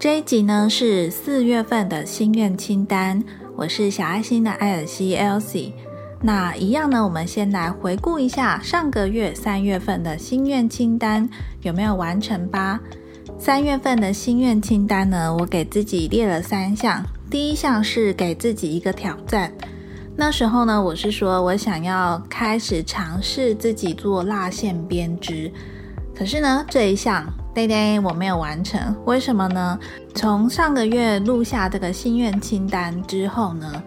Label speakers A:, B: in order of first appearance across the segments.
A: 这一集呢是四月份的心愿清单，我是小爱心的艾尔西 Elsie。那一样呢，我们先来回顾一下上个月三月份的心愿清单有没有完成吧。三月份的心愿清单呢，我给自己列了三项。第一项是给自己一个挑战。那时候呢，我是说我想要开始尝试自己做蜡线编织。可是呢，这一项，对对，我没有完成。为什么呢？从上个月录下这个心愿清单之后呢，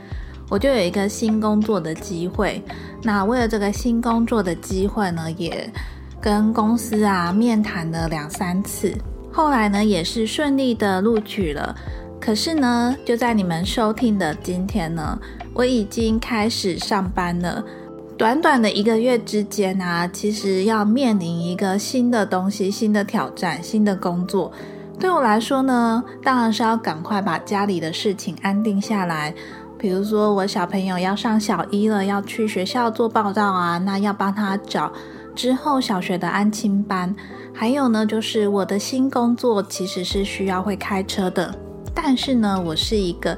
A: 我就有一个新工作的机会。那为了这个新工作的机会呢，也跟公司啊面谈了两三次。后来呢，也是顺利的录取了。可是呢，就在你们收听的今天呢，我已经开始上班了。短短的一个月之间啊，其实要面临一个新的东西、新的挑战、新的工作，对我来说呢，当然是要赶快把家里的事情安定下来。比如说，我小朋友要上小一了，要去学校做报道啊，那要帮他找之后小学的安亲班。还有呢，就是我的新工作其实是需要会开车的，但是呢，我是一个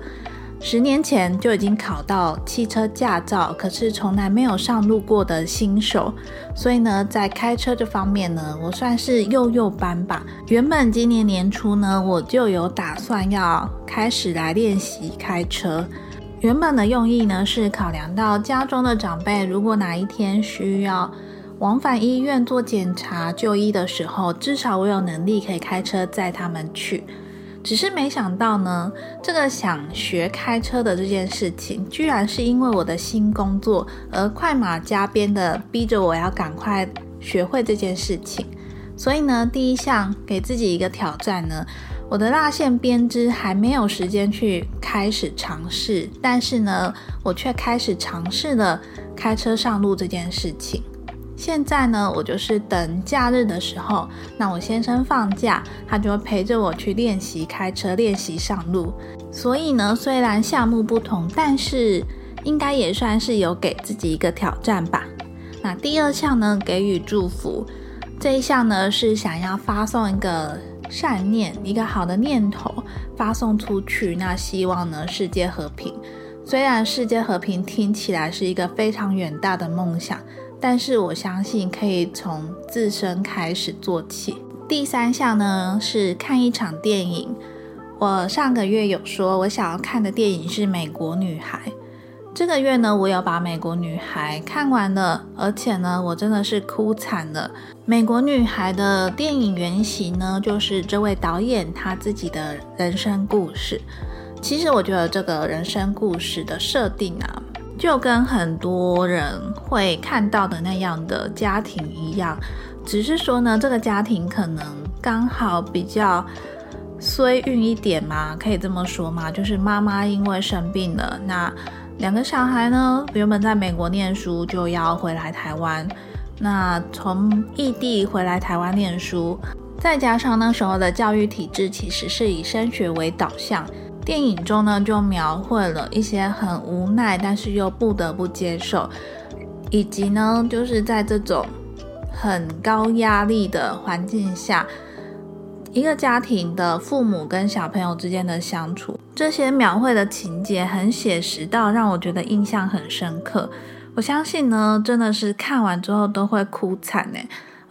A: 十年前就已经考到汽车驾照，可是从来没有上路过的新手，所以呢，在开车这方面呢，我算是幼幼班吧。原本今年年初呢，我就有打算要开始来练习开车。原本的用意呢，是考量到家中的长辈，如果哪一天需要。往返医院做检查、就医的时候，至少我有能力可以开车载他们去。只是没想到呢，这个想学开车的这件事情，居然是因为我的新工作而快马加鞭的逼着我要赶快学会这件事情。所以呢，第一项给自己一个挑战呢，我的蜡线编织还没有时间去开始尝试，但是呢，我却开始尝试了开车上路这件事情。现在呢，我就是等假日的时候，那我先生放假，他就会陪着我去练习开车，练习上路。所以呢，虽然项目不同，但是应该也算是有给自己一个挑战吧。那第二项呢，给予祝福，这一项呢是想要发送一个善念，一个好的念头发送出去。那希望呢世界和平。虽然世界和平听起来是一个非常远大的梦想。但是我相信可以从自身开始做起。第三项呢是看一场电影。我上个月有说，我想要看的电影是《美国女孩》。这个月呢，我有把《美国女孩》看完了，而且呢，我真的是哭惨了。《美国女孩》的电影原型呢，就是这位导演他自己的人生故事。其实我觉得这个人生故事的设定啊。就跟很多人会看到的那样的家庭一样，只是说呢，这个家庭可能刚好比较衰运一点嘛，可以这么说嘛，就是妈妈因为生病了，那两个小孩呢，原本在美国念书就要回来台湾，那从异地回来台湾念书，再加上那时候的教育体制其实是以升学为导向。电影中呢，就描绘了一些很无奈，但是又不得不接受，以及呢，就是在这种很高压力的环境下，一个家庭的父母跟小朋友之间的相处，这些描绘的情节很写实到让我觉得印象很深刻。我相信呢，真的是看完之后都会哭惨呢，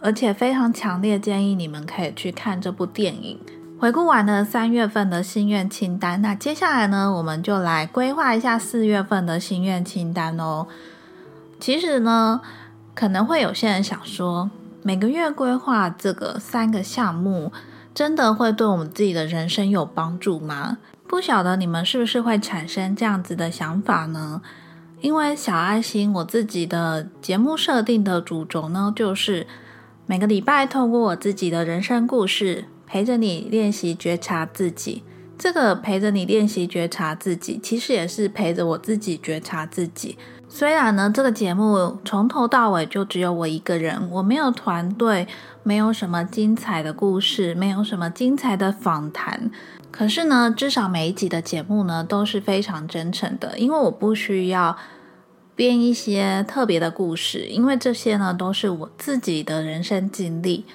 A: 而且非常强烈建议你们可以去看这部电影。回顾完了三月份的心愿清单，那接下来呢，我们就来规划一下四月份的心愿清单哦。其实呢，可能会有些人想说，每个月规划这个三个项目，真的会对我们自己的人生有帮助吗？不晓得你们是不是会产生这样子的想法呢？因为小爱心我自己的节目设定的主轴呢，就是每个礼拜透过我自己的人生故事。陪着你练习觉察自己，这个陪着你练习觉察自己，其实也是陪着我自己觉察自己。虽然呢，这个节目从头到尾就只有我一个人，我没有团队，没有什么精彩的故事，没有什么精彩的访谈。可是呢，至少每一集的节目呢都是非常真诚的，因为我不需要编一些特别的故事，因为这些呢都是我自己的人生经历。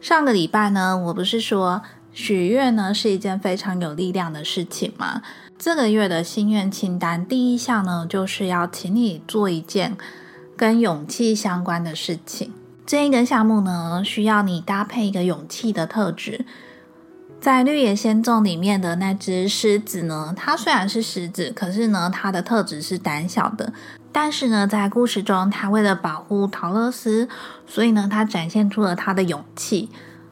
A: 上个礼拜呢，我不是说许愿呢是一件非常有力量的事情嘛。这个月的心愿清单第一项呢，就是要请你做一件跟勇气相关的事情。这一个项目呢，需要你搭配一个勇气的特质。在绿野仙踪里面的那只狮子呢，它虽然是狮子，可是呢，它的特质是胆小的。但是呢，在故事中，他为了保护陶乐斯，所以呢，他展现出了他的勇气。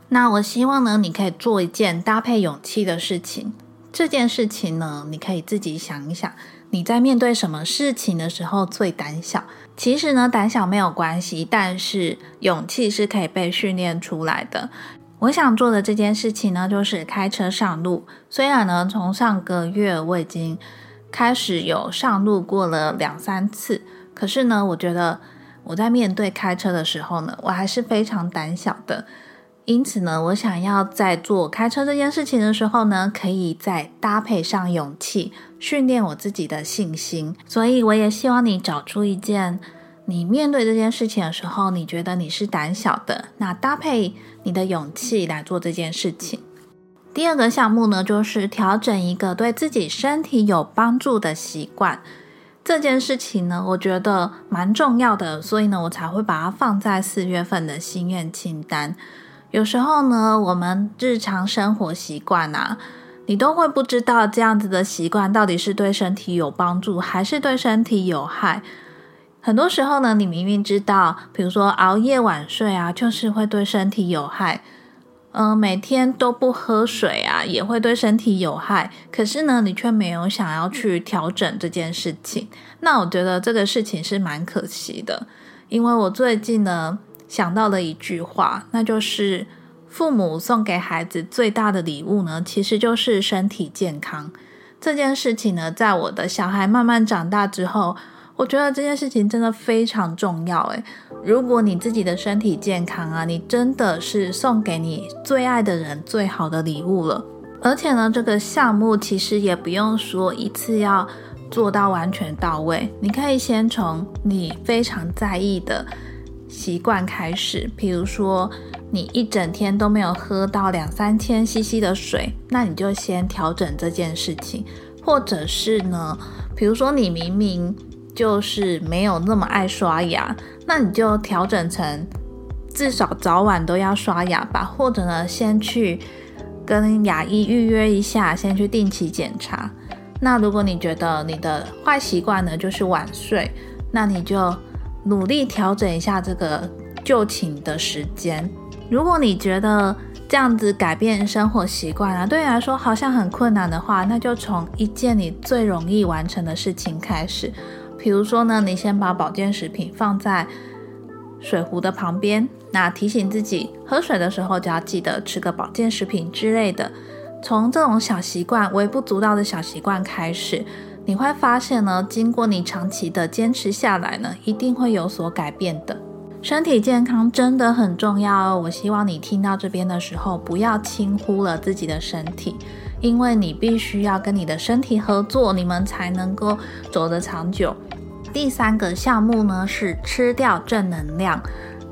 A: 那我希望呢，你可以做一件搭配勇气的事情。这件事情呢，你可以自己想一想，你在面对什么事情的时候最胆小？其实呢，胆小没有关系，但是勇气是可以被训练出来的。我想做的这件事情呢，就是开车上路。虽然呢，从上个月我已经开始有上路过了两三次，可是呢，我觉得我在面对开车的时候呢，我还是非常胆小的。因此呢，我想要在做开车这件事情的时候呢，可以再搭配上勇气，训练我自己的信心。所以，我也希望你找出一件。你面对这件事情的时候，你觉得你是胆小的，那搭配你的勇气来做这件事情。第二个项目呢，就是调整一个对自己身体有帮助的习惯。这件事情呢，我觉得蛮重要的，所以呢，我才会把它放在四月份的心愿清单。有时候呢，我们日常生活习惯啊，你都会不知道这样子的习惯到底是对身体有帮助，还是对身体有害。很多时候呢，你明明知道，比如说熬夜晚睡啊，就是会对身体有害。嗯，每天都不喝水啊，也会对身体有害。可是呢，你却没有想要去调整这件事情。那我觉得这个事情是蛮可惜的，因为我最近呢想到了一句话，那就是父母送给孩子最大的礼物呢，其实就是身体健康。这件事情呢，在我的小孩慢慢长大之后。我觉得这件事情真的非常重要，诶，如果你自己的身体健康啊，你真的是送给你最爱的人最好的礼物了。而且呢，这个项目其实也不用说一次要做到完全到位，你可以先从你非常在意的习惯开始，比如说你一整天都没有喝到两三千 CC 的水，那你就先调整这件事情，或者是呢，比如说你明明就是没有那么爱刷牙，那你就调整成至少早晚都要刷牙吧，或者呢，先去跟牙医预约一下，先去定期检查。那如果你觉得你的坏习惯呢就是晚睡，那你就努力调整一下这个就寝的时间。如果你觉得这样子改变生活习惯啊，对你来说好像很困难的话，那就从一件你最容易完成的事情开始。比如说呢，你先把保健食品放在水壶的旁边，那提醒自己喝水的时候就要记得吃个保健食品之类的。从这种小习惯、微不足道的小习惯开始，你会发现呢，经过你长期的坚持下来呢，一定会有所改变的。身体健康真的很重要哦！我希望你听到这边的时候，不要轻忽了自己的身体。因为你必须要跟你的身体合作，你们才能够走得长久。第三个项目呢是吃掉正能量。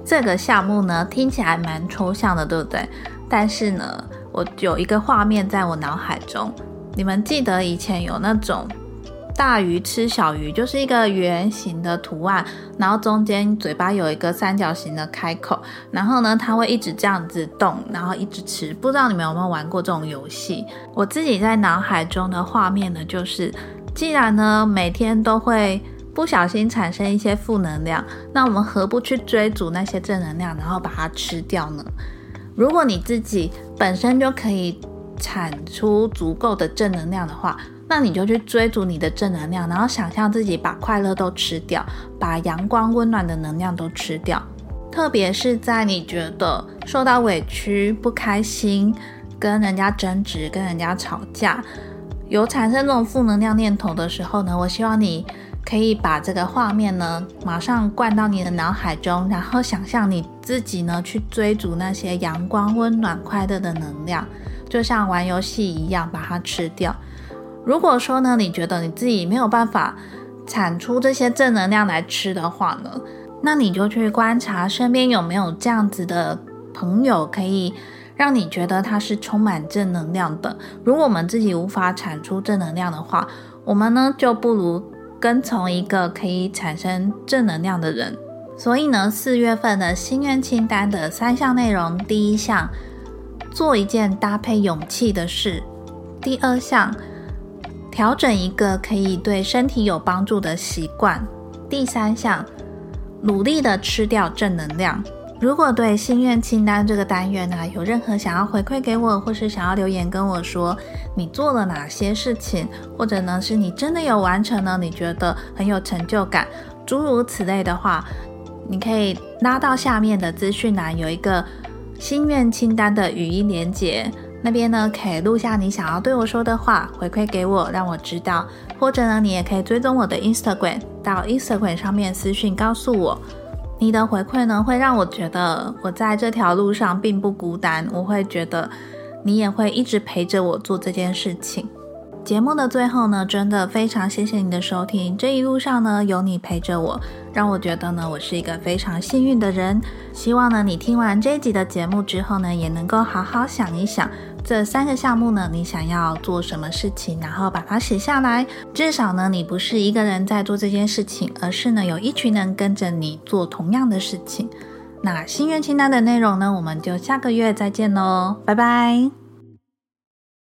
A: 这个项目呢听起来蛮抽象的，对不对？但是呢，我有一个画面在我脑海中。你们记得以前有那种？大鱼吃小鱼就是一个圆形的图案，然后中间嘴巴有一个三角形的开口，然后呢，它会一直这样子动，然后一直吃。不知道你们有没有玩过这种游戏？我自己在脑海中的画面呢，就是既然呢每天都会不小心产生一些负能量，那我们何不去追逐那些正能量，然后把它吃掉呢？如果你自己本身就可以产出足够的正能量的话。那你就去追逐你的正能量，然后想象自己把快乐都吃掉，把阳光温暖的能量都吃掉。特别是在你觉得受到委屈、不开心、跟人家争执、跟人家吵架，有产生这种负能量念头的时候呢，我希望你可以把这个画面呢马上灌到你的脑海中，然后想象你自己呢去追逐那些阳光、温暖、快乐的能量，就像玩游戏一样，把它吃掉。如果说呢，你觉得你自己没有办法产出这些正能量来吃的话呢，那你就去观察身边有没有这样子的朋友，可以让你觉得他是充满正能量的。如果我们自己无法产出正能量的话，我们呢就不如跟从一个可以产生正能量的人。所以呢，四月份的心愿清单的三项内容：第一项，做一件搭配勇气的事；第二项，调整一个可以对身体有帮助的习惯；第三项，努力的吃掉正能量。如果对心愿清单这个单元呢，有任何想要回馈给我，或是想要留言跟我说你做了哪些事情，或者呢是你真的有完成呢？你觉得很有成就感，诸如此类的话。你可以拉到下面的资讯栏，有一个心愿清单的语音连接，那边呢可以录下你想要对我说的话，回馈给我，让我知道。或者呢，你也可以追踪我的 Instagram，到 Instagram 上面私信告诉我你的回馈呢，会让我觉得我在这条路上并不孤单，我会觉得你也会一直陪着我做这件事情。节目的最后呢，真的非常谢谢你的收听。这一路上呢，有你陪着我，让我觉得呢，我是一个非常幸运的人。希望呢，你听完这一集的节目之后呢，也能够好好想一想这三个项目呢，你想要做什么事情，然后把它写下来。至少呢，你不是一个人在做这件事情，而是呢，有一群人跟着你做同样的事情。那心愿清单的内容呢，我们就下个月再见喽，拜拜。